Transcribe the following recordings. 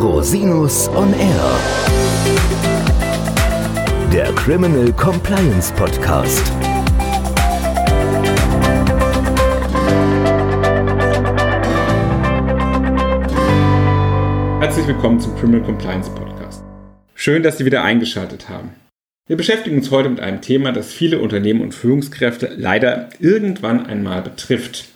Rosinus on Air. Der Criminal Compliance Podcast. Herzlich willkommen zum Criminal Compliance Podcast. Schön, dass Sie wieder eingeschaltet haben. Wir beschäftigen uns heute mit einem Thema, das viele Unternehmen und Führungskräfte leider irgendwann einmal betrifft.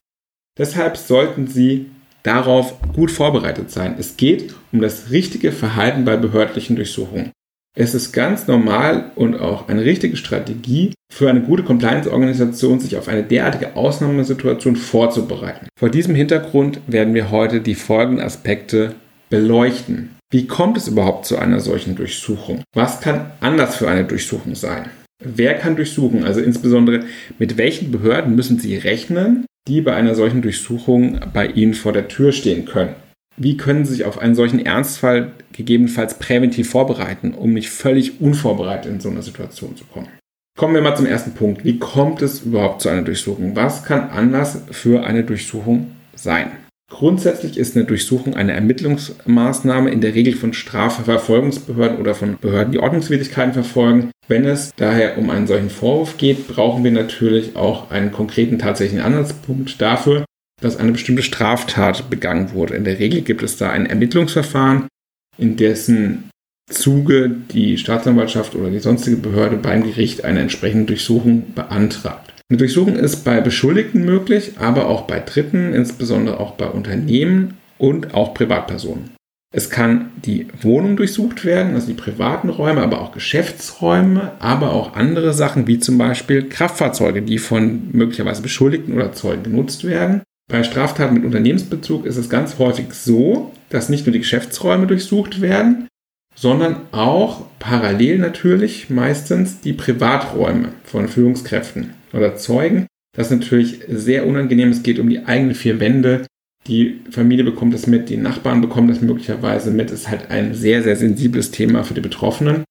Deshalb sollten Sie darauf gut vorbereitet sein. Es geht um das richtige Verhalten bei behördlichen Durchsuchungen. Es ist ganz normal und auch eine richtige Strategie für eine gute Compliance-Organisation, sich auf eine derartige Ausnahmesituation vorzubereiten. Vor diesem Hintergrund werden wir heute die folgenden Aspekte beleuchten. Wie kommt es überhaupt zu einer solchen Durchsuchung? Was kann anders für eine Durchsuchung sein? Wer kann durchsuchen? Also insbesondere mit welchen Behörden müssen Sie rechnen, die bei einer solchen Durchsuchung bei Ihnen vor der Tür stehen können. Wie können Sie sich auf einen solchen Ernstfall gegebenenfalls präventiv vorbereiten, um nicht völlig unvorbereitet in so eine Situation zu kommen? Kommen wir mal zum ersten Punkt. Wie kommt es überhaupt zu einer Durchsuchung? Was kann Anlass für eine Durchsuchung sein? Grundsätzlich ist eine Durchsuchung eine Ermittlungsmaßnahme in der Regel von Strafverfolgungsbehörden oder von Behörden, die Ordnungswidrigkeiten verfolgen. Wenn es daher um einen solchen Vorwurf geht, brauchen wir natürlich auch einen konkreten tatsächlichen Ansatzpunkt dafür, dass eine bestimmte Straftat begangen wurde. In der Regel gibt es da ein Ermittlungsverfahren, in dessen Zuge die Staatsanwaltschaft oder die sonstige Behörde beim Gericht eine entsprechende Durchsuchung beantragt. Eine Durchsuchung ist bei Beschuldigten möglich, aber auch bei Dritten, insbesondere auch bei Unternehmen und auch Privatpersonen. Es kann die Wohnung durchsucht werden, also die privaten Räume, aber auch Geschäftsräume, aber auch andere Sachen wie zum Beispiel Kraftfahrzeuge, die von möglicherweise Beschuldigten oder Zeugen genutzt werden. Bei Straftaten mit Unternehmensbezug ist es ganz häufig so, dass nicht nur die Geschäftsräume durchsucht werden, sondern auch parallel natürlich meistens die Privaträume von Führungskräften oder Zeugen. Das ist natürlich sehr unangenehm. Es geht um die eigenen vier Wände. Die Familie bekommt das mit, die Nachbarn bekommen das möglicherweise mit. Es ist halt ein sehr, sehr sensibles Thema für die Betroffenen,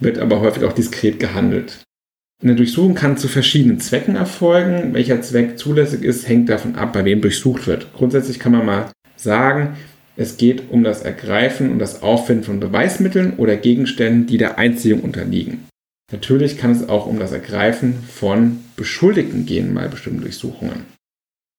wird aber häufig auch diskret gehandelt. Eine Durchsuchung kann zu verschiedenen Zwecken erfolgen. Welcher Zweck zulässig ist, hängt davon ab, bei wem durchsucht wird. Grundsätzlich kann man mal sagen, es geht um das Ergreifen und das Auffinden von Beweismitteln oder Gegenständen, die der Einziehung unterliegen. Natürlich kann es auch um das Ergreifen von Beschuldigten gehen bei bestimmten Durchsuchungen.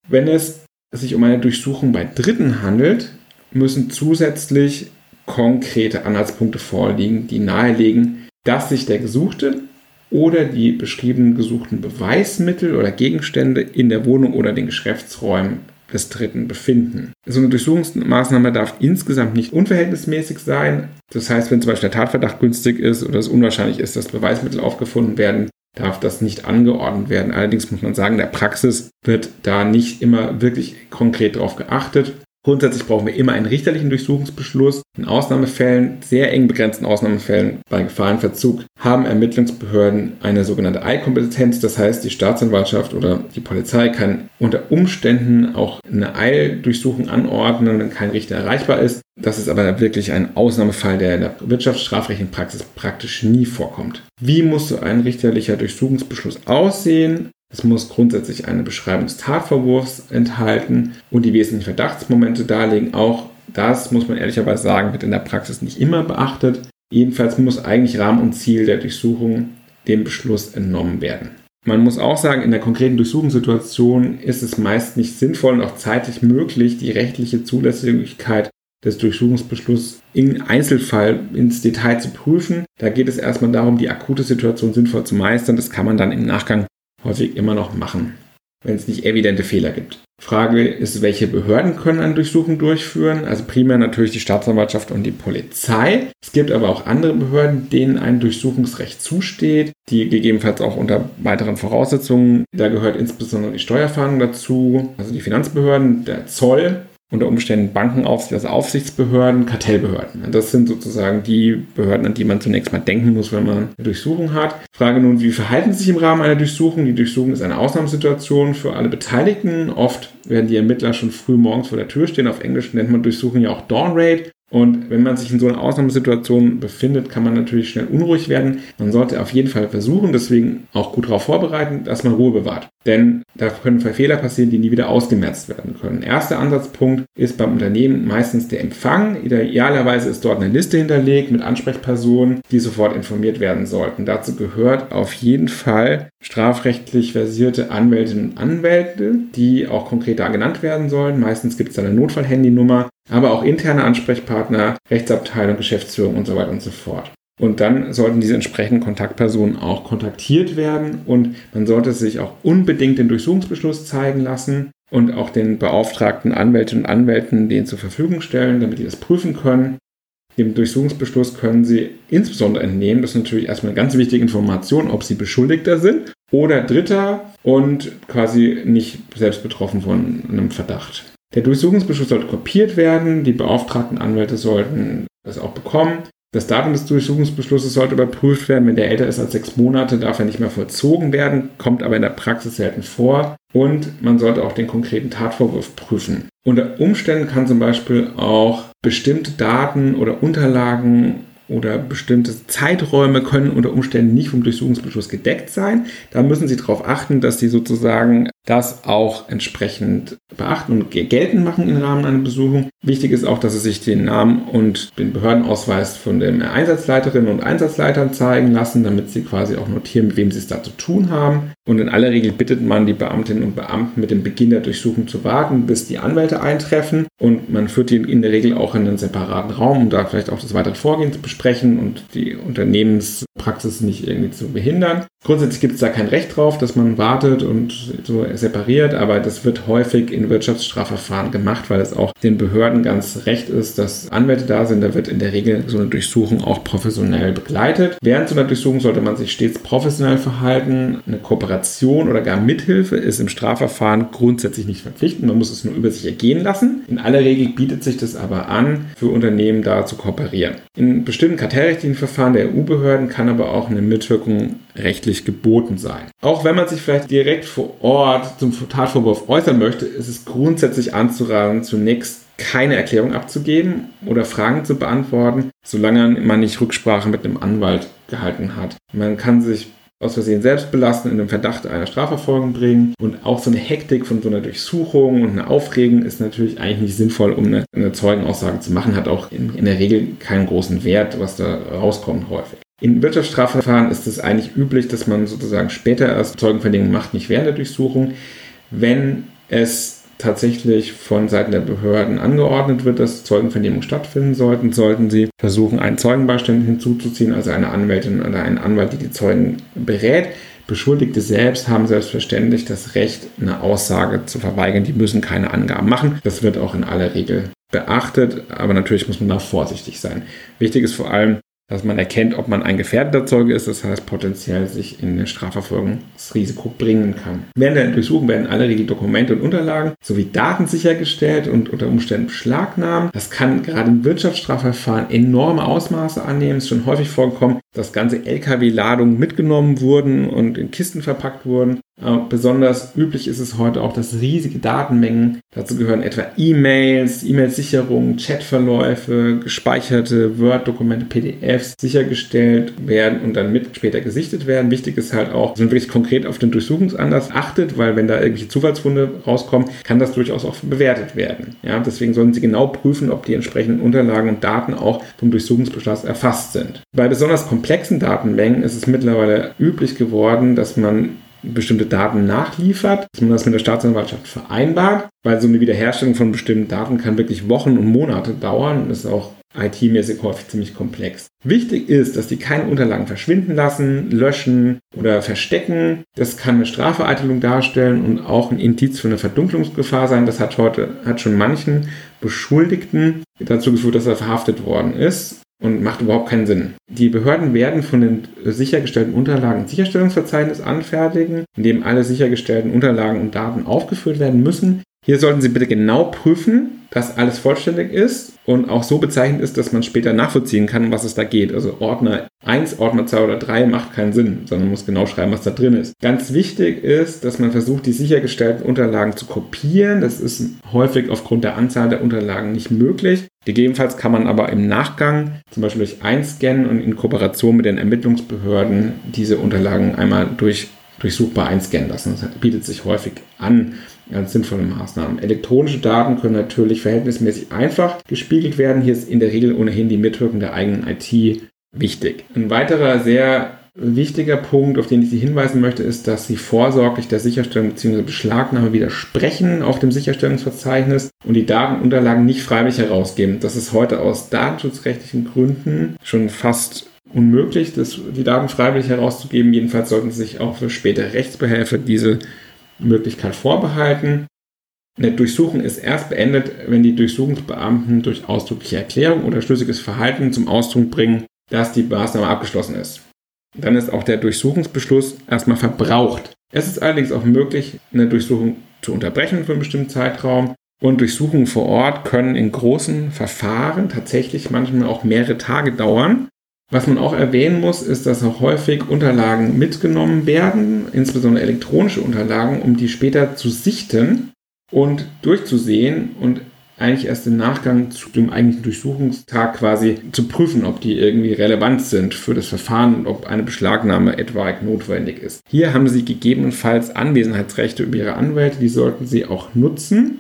Wenn es sich um eine Durchsuchung bei Dritten handelt, müssen zusätzlich konkrete Anhaltspunkte vorliegen, die nahelegen, dass sich der Gesuchte oder die beschriebenen gesuchten Beweismittel oder Gegenstände in der Wohnung oder den Geschäftsräumen des Dritten befinden. So eine Durchsuchungsmaßnahme darf insgesamt nicht unverhältnismäßig sein. Das heißt, wenn zum Beispiel der Tatverdacht günstig ist oder es unwahrscheinlich ist, dass Beweismittel aufgefunden werden, darf das nicht angeordnet werden. Allerdings muss man sagen, der Praxis wird da nicht immer wirklich konkret darauf geachtet. Grundsätzlich brauchen wir immer einen richterlichen Durchsuchungsbeschluss. In Ausnahmefällen, sehr eng begrenzten Ausnahmefällen bei Gefahrenverzug, haben Ermittlungsbehörden eine sogenannte Eilkompetenz. Das heißt, die Staatsanwaltschaft oder die Polizei kann unter Umständen auch eine Eildurchsuchung anordnen, wenn kein Richter erreichbar ist. Das ist aber wirklich ein Ausnahmefall, der in der wirtschaftsstrafrechtlichen Praxis praktisch nie vorkommt. Wie muss so ein richterlicher Durchsuchungsbeschluss aussehen? Es muss grundsätzlich eine Beschreibung des Tatvorwurfs enthalten und die wesentlichen Verdachtsmomente darlegen. Auch das muss man ehrlicherweise sagen, wird in der Praxis nicht immer beachtet. Jedenfalls muss eigentlich Rahmen und Ziel der Durchsuchung dem Beschluss entnommen werden. Man muss auch sagen, in der konkreten Durchsuchungssituation ist es meist nicht sinnvoll und auch zeitlich möglich, die rechtliche Zulässigkeit des Durchsuchungsbeschlusses im Einzelfall ins Detail zu prüfen. Da geht es erstmal darum, die akute Situation sinnvoll zu meistern. Das kann man dann im Nachgang häufig immer noch machen, wenn es nicht evidente Fehler gibt. Frage ist, welche Behörden können eine Durchsuchung durchführen? Also primär natürlich die Staatsanwaltschaft und die Polizei. Es gibt aber auch andere Behörden, denen ein Durchsuchungsrecht zusteht, die gegebenenfalls auch unter weiteren Voraussetzungen. Da gehört insbesondere die Steuerfahndung dazu, also die Finanzbehörden, der Zoll unter Umständen Bankenaufsicht, also Aufsichtsbehörden, Kartellbehörden. Das sind sozusagen die Behörden, an die man zunächst mal denken muss, wenn man eine Durchsuchung hat. Frage nun, wie verhalten sie sich im Rahmen einer Durchsuchung? Die Durchsuchung ist eine Ausnahmesituation für alle Beteiligten. Oft werden die Ermittler schon früh morgens vor der Tür stehen. Auf Englisch nennt man Durchsuchung ja auch Dawn Raid. Und wenn man sich in so einer Ausnahmesituation befindet, kann man natürlich schnell unruhig werden. Man sollte auf jeden Fall versuchen, deswegen auch gut darauf vorbereiten, dass man Ruhe bewahrt. Denn da können Fehler passieren, die nie wieder ausgemerzt werden können. Erster Ansatzpunkt ist beim Unternehmen meistens der Empfang. Idealerweise ist dort eine Liste hinterlegt mit Ansprechpersonen, die sofort informiert werden sollten. Dazu gehört auf jeden Fall strafrechtlich versierte Anwältinnen und Anwälte, die auch konkret da genannt werden sollen. Meistens gibt es eine Notfallhandynummer, aber auch interne Ansprechpartner, Rechtsabteilung, Geschäftsführung und so weiter und so fort. Und dann sollten diese entsprechenden Kontaktpersonen auch kontaktiert werden und man sollte sich auch unbedingt den Durchsuchungsbeschluss zeigen lassen und auch den beauftragten Anwältinnen und Anwälten den zur Verfügung stellen, damit die das prüfen können. Dem Durchsuchungsbeschluss können Sie insbesondere entnehmen, das ist natürlich erstmal eine ganz wichtige Information, ob Sie Beschuldigter sind oder Dritter und quasi nicht selbst betroffen von einem Verdacht. Der Durchsuchungsbeschluss sollte kopiert werden, die beauftragten Anwälte sollten das auch bekommen. Das Datum des Durchsuchungsbeschlusses sollte überprüft werden. Wenn der älter ist als sechs Monate, darf er nicht mehr vollzogen werden, kommt aber in der Praxis selten vor. Und man sollte auch den konkreten Tatvorwurf prüfen. Unter Umständen kann zum Beispiel auch bestimmte Daten oder Unterlagen oder bestimmte Zeiträume können unter Umständen nicht vom Durchsuchungsbeschluss gedeckt sein. Da müssen Sie darauf achten, dass Sie sozusagen das auch entsprechend beachten und geltend machen im Rahmen einer Besuchung. Wichtig ist auch, dass Sie sich den Namen und den Behördenausweis von den Einsatzleiterinnen und Einsatzleitern zeigen lassen, damit Sie quasi auch notieren, mit wem Sie es da zu tun haben. Und in aller Regel bittet man die Beamtinnen und Beamten mit dem Beginn der Durchsuchung zu warten, bis die Anwälte eintreffen. Und man führt die in der Regel auch in einen separaten Raum, um da vielleicht auch das weitere Vorgehen zu besprechen und die Unternehmenspraxis nicht irgendwie zu behindern. Grundsätzlich gibt es da kein Recht drauf, dass man wartet und so separiert, aber das wird häufig in Wirtschaftsstrafverfahren gemacht, weil es auch den Behörden ganz recht ist, dass Anwälte da sind. Da wird in der Regel so eine Durchsuchung auch professionell begleitet. Während so einer Durchsuchung sollte man sich stets professionell verhalten. Eine Kooperation oder gar Mithilfe ist im Strafverfahren grundsätzlich nicht verpflichtend. Man muss es nur über sich ergehen lassen. In aller Regel bietet sich das aber an, für Unternehmen da zu kooperieren. In bestimmten kartellrechtlichen Verfahren der EU-Behörden kann aber auch eine Mitwirkung rechtlich geboten sein. Auch wenn man sich vielleicht direkt vor Ort zum Tatvorwurf äußern möchte, ist es grundsätzlich anzuraten, zunächst keine Erklärung abzugeben oder Fragen zu beantworten, solange man nicht Rücksprache mit einem Anwalt gehalten hat. Man kann sich aus Versehen selbst belasten, in den Verdacht einer Strafverfolgung bringen. Und auch so eine Hektik von so einer Durchsuchung und eine Aufregung ist natürlich eigentlich nicht sinnvoll, um eine, eine Zeugenaussage zu machen, hat auch in, in der Regel keinen großen Wert, was da rauskommt häufig. In Wirtschaftsstrafverfahren ist es eigentlich üblich, dass man sozusagen später erst Zeugenvernehmung macht, nicht während der Durchsuchung. Wenn es tatsächlich von Seiten der Behörden angeordnet wird, dass Zeugenvernehmungen stattfinden sollten, sollten sie versuchen, einen Zeugenbeistand hinzuzuziehen, also eine Anwältin oder einen Anwalt, die die Zeugen berät. Beschuldigte selbst haben selbstverständlich das Recht, eine Aussage zu verweigern. Die müssen keine Angaben machen. Das wird auch in aller Regel beachtet, aber natürlich muss man da vorsichtig sein. Wichtig ist vor allem, dass man erkennt, ob man ein gefährdeter Zeuge ist, das heißt potenziell sich in eine Strafverfolgungsrisiko bringen kann. Während der Durchsuchung werden alle Regel Dokumente und Unterlagen sowie Daten sichergestellt und unter Umständen beschlagnahmt. Das kann gerade im Wirtschaftsstrafverfahren enorme Ausmaße annehmen. Es ist schon häufig vorgekommen, dass ganze LKW-Ladungen mitgenommen wurden und in Kisten verpackt wurden. Äh, besonders üblich ist es heute auch, dass riesige Datenmengen, dazu gehören etwa E-Mails, E-Mail-Sicherung, Chatverläufe, gespeicherte Word-Dokumente, PDFs sichergestellt werden und dann mit später gesichtet werden. Wichtig ist halt auch, dass man wirklich konkret auf den Durchsuchungsanlass achtet, weil wenn da irgendwelche Zufallsfunde rauskommen, kann das durchaus auch bewertet werden. Ja, deswegen sollen Sie genau prüfen, ob die entsprechenden Unterlagen und Daten auch vom Durchsuchungsbeschluss erfasst sind. Bei besonders komplexen Datenmengen ist es mittlerweile üblich geworden, dass man bestimmte Daten nachliefert, dass man das mit der Staatsanwaltschaft vereinbart, weil so eine Wiederherstellung von bestimmten Daten kann wirklich Wochen und Monate dauern und ist auch IT-mäßig häufig ziemlich komplex. Wichtig ist, dass die keine Unterlagen verschwinden lassen, löschen oder verstecken. Das kann eine Strafvereitelung darstellen und auch ein Indiz für eine Verdunklungsgefahr sein. Das hat heute, hat schon manchen Beschuldigten dazu geführt, dass er verhaftet worden ist und macht überhaupt keinen Sinn. Die Behörden werden von den sichergestellten Unterlagen ein Sicherstellungsverzeichnis anfertigen, in dem alle sichergestellten Unterlagen und Daten aufgeführt werden müssen. Hier sollten Sie bitte genau prüfen, dass alles vollständig ist und auch so bezeichnet ist, dass man später nachvollziehen kann, um was es da geht. Also Ordner 1, Ordner 2 oder 3 macht keinen Sinn, sondern man muss genau schreiben, was da drin ist. Ganz wichtig ist, dass man versucht, die sichergestellten Unterlagen zu kopieren. Das ist häufig aufgrund der Anzahl der Unterlagen nicht möglich. Gegebenenfalls kann man aber im Nachgang, zum Beispiel durch Einscannen und in Kooperation mit den Ermittlungsbehörden, diese Unterlagen einmal durch, durchsuchbar einscannen lassen. Das bietet sich häufig an als sinnvolle Maßnahmen. Elektronische Daten können natürlich verhältnismäßig einfach gespiegelt werden. Hier ist in der Regel ohnehin die Mitwirkung der eigenen IT wichtig. Ein weiterer sehr wichtiger Punkt, auf den ich Sie hinweisen möchte, ist, dass Sie vorsorglich der Sicherstellung bzw. Beschlagnahme widersprechen auf dem Sicherstellungsverzeichnis und die Datenunterlagen nicht freiwillig herausgeben. Das ist heute aus datenschutzrechtlichen Gründen schon fast unmöglich, das, die Daten freiwillig herauszugeben. Jedenfalls sollten Sie sich auch für spätere Rechtsbehelfe diese Möglichkeit vorbehalten. Eine Durchsuchung ist erst beendet, wenn die Durchsuchungsbeamten durch ausdrückliche Erklärung oder schlüssiges Verhalten zum Ausdruck bringen, dass die Maßnahme abgeschlossen ist. Dann ist auch der Durchsuchungsbeschluss erstmal verbraucht. Es ist allerdings auch möglich, eine Durchsuchung zu unterbrechen für einen bestimmten Zeitraum. Und Durchsuchungen vor Ort können in großen Verfahren tatsächlich manchmal auch mehrere Tage dauern. Was man auch erwähnen muss, ist, dass auch häufig Unterlagen mitgenommen werden, insbesondere elektronische Unterlagen, um die später zu sichten und durchzusehen und eigentlich erst im Nachgang zu dem eigentlichen Durchsuchungstag quasi zu prüfen, ob die irgendwie relevant sind für das Verfahren und ob eine Beschlagnahme etwaig notwendig ist. Hier haben Sie gegebenenfalls Anwesenheitsrechte über Ihre Anwälte, die sollten Sie auch nutzen.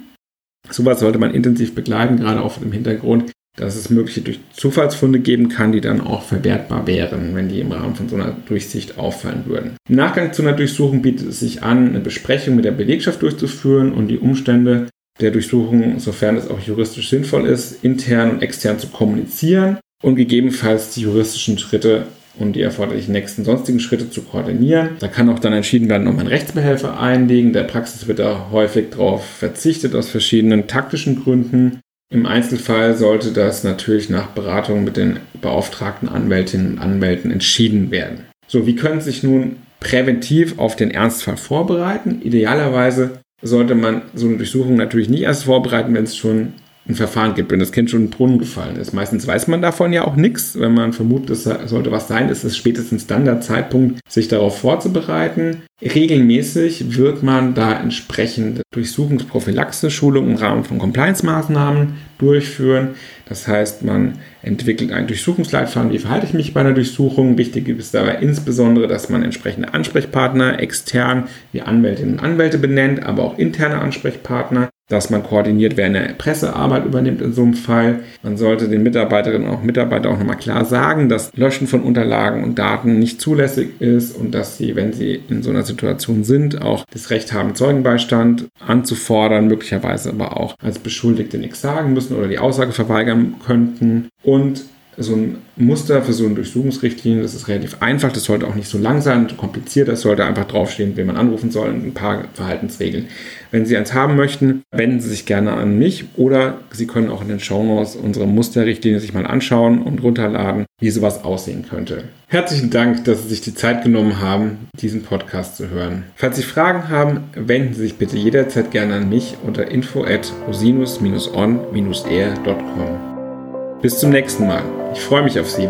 Sowas sollte man intensiv begleiten, gerade auch dem Hintergrund, dass es mögliche durch Zufallsfunde geben kann, die dann auch verwertbar wären, wenn die im Rahmen von so einer Durchsicht auffallen würden. Im Nachgang zu einer Durchsuchung bietet es sich an, eine Besprechung mit der Belegschaft durchzuführen und die Umstände der Durchsuchung, sofern es auch juristisch sinnvoll ist, intern und extern zu kommunizieren und gegebenenfalls die juristischen Schritte und die erforderlichen nächsten sonstigen Schritte zu koordinieren. Da kann auch dann entschieden werden, ob man Rechtsbehelfe einlegen. Der Praxis wird da häufig darauf verzichtet aus verschiedenen taktischen Gründen. Im Einzelfall sollte das natürlich nach Beratung mit den beauftragten Anwältinnen und Anwälten entschieden werden. So, wie können sich nun präventiv auf den Ernstfall vorbereiten? Idealerweise sollte man so eine Durchsuchung natürlich nicht erst vorbereiten, wenn es schon ein Verfahren gibt, wenn das Kind schon in den Brunnen gefallen ist. Meistens weiß man davon ja auch nichts. Wenn man vermutet, es sollte was sein, ist es spätestens dann der Zeitpunkt, sich darauf vorzubereiten. Regelmäßig wird man da entsprechende Durchsuchungsprophylaxe-Schulungen im Rahmen von Compliance-Maßnahmen durchführen. Das heißt, man entwickelt einen Durchsuchungsleitfaden, wie verhalte ich mich bei einer Durchsuchung. Wichtig ist dabei insbesondere, dass man entsprechende Ansprechpartner extern wie Anwältinnen und Anwälte benennt, aber auch interne Ansprechpartner dass man koordiniert, wer eine Pressearbeit übernimmt in so einem Fall. Man sollte den Mitarbeiterinnen und Mitarbeitern auch nochmal klar sagen, dass Löschen von Unterlagen und Daten nicht zulässig ist und dass sie, wenn sie in so einer Situation sind, auch das Recht haben, Zeugenbeistand anzufordern, möglicherweise aber auch als Beschuldigte nichts sagen müssen oder die Aussage verweigern könnten. Und so ein Muster für so eine Durchsuchungsrichtlinie, das ist relativ einfach, das sollte auch nicht so lang sein, kompliziert, das sollte einfach draufstehen, wen man anrufen soll und ein paar Verhaltensregeln. Wenn Sie eins haben möchten, wenden Sie sich gerne an mich oder Sie können auch in den Shownotes unsere Musterrichtlinie sich mal anschauen und runterladen, wie sowas aussehen könnte. Herzlichen Dank, dass Sie sich die Zeit genommen haben, diesen Podcast zu hören. Falls Sie Fragen haben, wenden Sie sich bitte jederzeit gerne an mich unter info at rosinus-on-air.com. Bis zum nächsten Mal. Ich freue mich auf Sie.